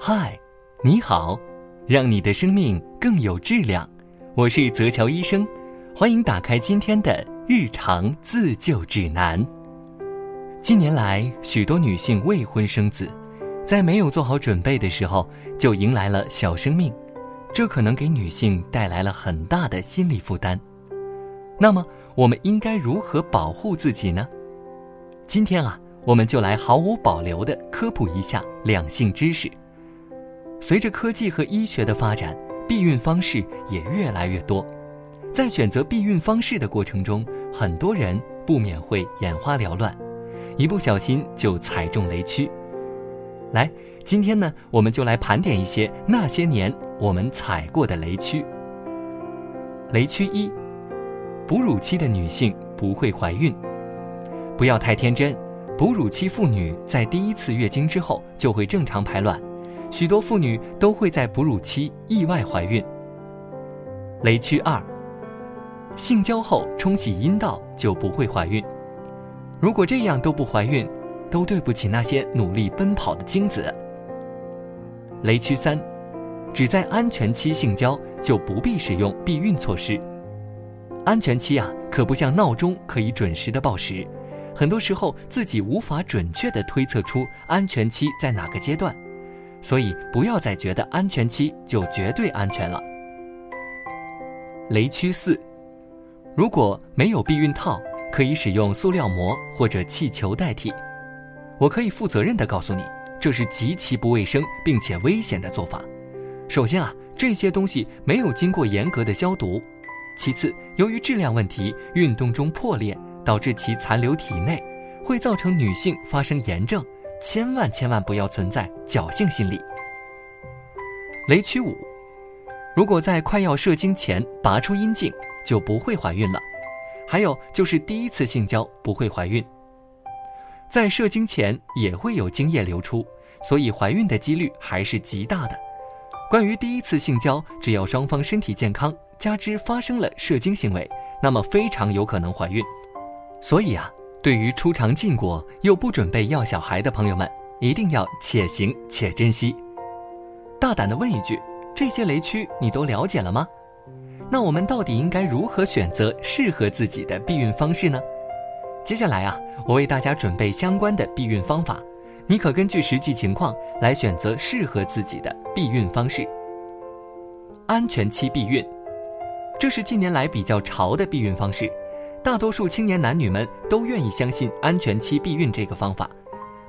嗨，你好，让你的生命更有质量。我是泽乔医生，欢迎打开今天的日常自救指南。近年来，许多女性未婚生子，在没有做好准备的时候就迎来了小生命，这可能给女性带来了很大的心理负担。那么，我们应该如何保护自己呢？今天啊，我们就来毫无保留地科普一下两性知识。随着科技和医学的发展，避孕方式也越来越多。在选择避孕方式的过程中，很多人不免会眼花缭乱，一不小心就踩中雷区。来，今天呢，我们就来盘点一些那些年我们踩过的雷区。雷区一：哺乳期的女性不会怀孕。不要太天真，哺乳期妇女在第一次月经之后就会正常排卵。许多妇女都会在哺乳期意外怀孕。雷区二：性交后冲洗阴道就不会怀孕。如果这样都不怀孕，都对不起那些努力奔跑的精子。雷区三：只在安全期性交就不必使用避孕措施。安全期啊，可不像闹钟可以准时的报时，很多时候自己无法准确的推测出安全期在哪个阶段。所以不要再觉得安全期就绝对安全了。雷区四，如果没有避孕套，可以使用塑料膜或者气球代替。我可以负责任地告诉你，这是极其不卫生并且危险的做法。首先啊，这些东西没有经过严格的消毒；其次，由于质量问题，运动中破裂导致其残留体内，会造成女性发生炎症。千万千万不要存在侥幸心理。雷区五，如果在快要射精前拔出阴茎，就不会怀孕了。还有就是第一次性交不会怀孕，在射精前也会有精液流出，所以怀孕的几率还是极大的。关于第一次性交，只要双方身体健康，加之发生了射精行为，那么非常有可能怀孕。所以啊。对于初尝禁果又不准备要小孩的朋友们，一定要且行且珍惜。大胆的问一句：这些雷区你都了解了吗？那我们到底应该如何选择适合自己的避孕方式呢？接下来啊，我为大家准备相关的避孕方法，你可根据实际情况来选择适合自己的避孕方式。安全期避孕，这是近年来比较潮的避孕方式。大多数青年男女们都愿意相信安全期避孕这个方法，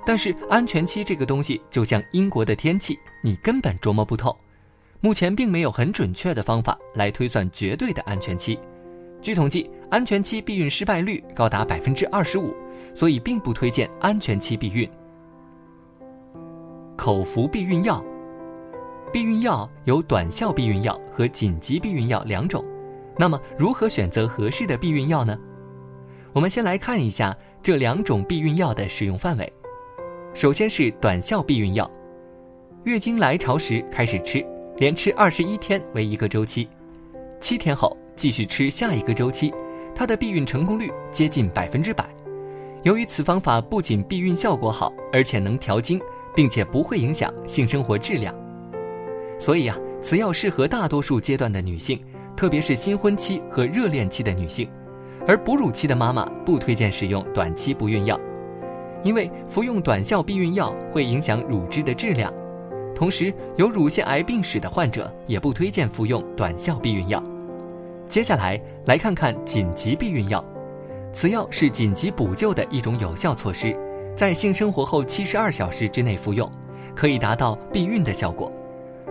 但是安全期这个东西就像英国的天气，你根本琢磨不透。目前并没有很准确的方法来推算绝对的安全期。据统计，安全期避孕失败率高达百分之二十五，所以并不推荐安全期避孕。口服避孕药，避孕药有短效避孕药和紧急避孕药两种。那么，如何选择合适的避孕药呢？我们先来看一下这两种避孕药的使用范围。首先是短效避孕药，月经来潮时开始吃，连吃二十一天为一个周期，七天后继续吃下一个周期，它的避孕成功率接近百分之百。由于此方法不仅避孕效果好，而且能调经，并且不会影响性生活质量，所以啊，此药适合大多数阶段的女性。特别是新婚期和热恋期的女性，而哺乳期的妈妈不推荐使用短期不孕药，因为服用短效避孕药会影响乳汁的质量。同时，有乳腺癌病史的患者也不推荐服用短效避孕药。接下来来看看紧急避孕药，此药是紧急补救的一种有效措施，在性生活后七十二小时之内服用，可以达到避孕的效果。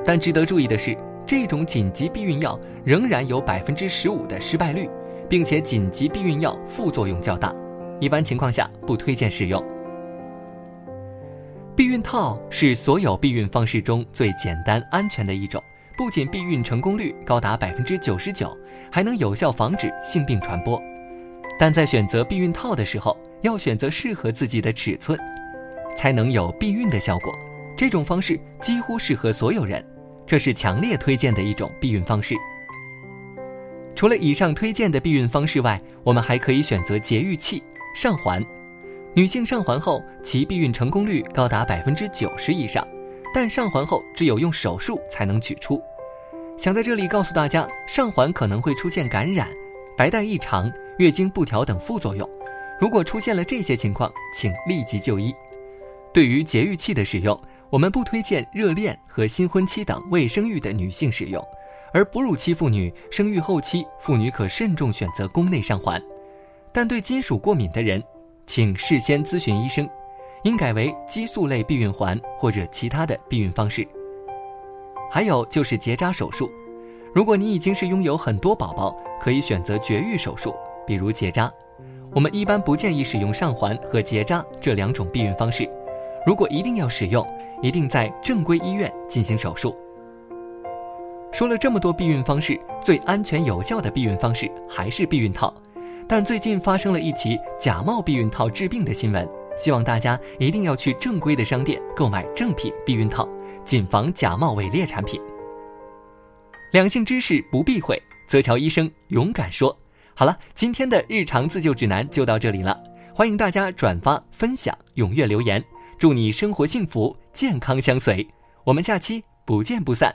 但值得注意的是。这种紧急避孕药仍然有百分之十五的失败率，并且紧急避孕药副作用较大，一般情况下不推荐使用。避孕套是所有避孕方式中最简单安全的一种，不仅避孕成功率高达百分之九十九，还能有效防止性病传播。但在选择避孕套的时候，要选择适合自己的尺寸，才能有避孕的效果。这种方式几乎适合所有人。这是强烈推荐的一种避孕方式。除了以上推荐的避孕方式外，我们还可以选择节育器上环。女性上环后，其避孕成功率高达百分之九十以上，但上环后只有用手术才能取出。想在这里告诉大家，上环可能会出现感染、白带异常、月经不调等副作用。如果出现了这些情况，请立即就医。对于节育器的使用，我们不推荐热恋和新婚期等未生育的女性使用，而哺乳期妇女、生育后期妇女可慎重选择宫内上环。但对金属过敏的人，请事先咨询医生，应改为激素类避孕环或者其他的避孕方式。还有就是结扎手术，如果你已经是拥有很多宝宝，可以选择绝育手术，比如结扎。我们一般不建议使用上环和结扎这两种避孕方式。如果一定要使用，一定在正规医院进行手术。说了这么多避孕方式，最安全有效的避孕方式还是避孕套。但最近发生了一起假冒避孕套治病的新闻，希望大家一定要去正规的商店购买正品避孕套。谨防假冒伪劣产品。两性知识不避讳，泽桥医生勇敢说。好了，今天的日常自救指南就到这里了，欢迎大家转发分享，踊跃留言，祝你生活幸福，健康相随。我们下期不见不散。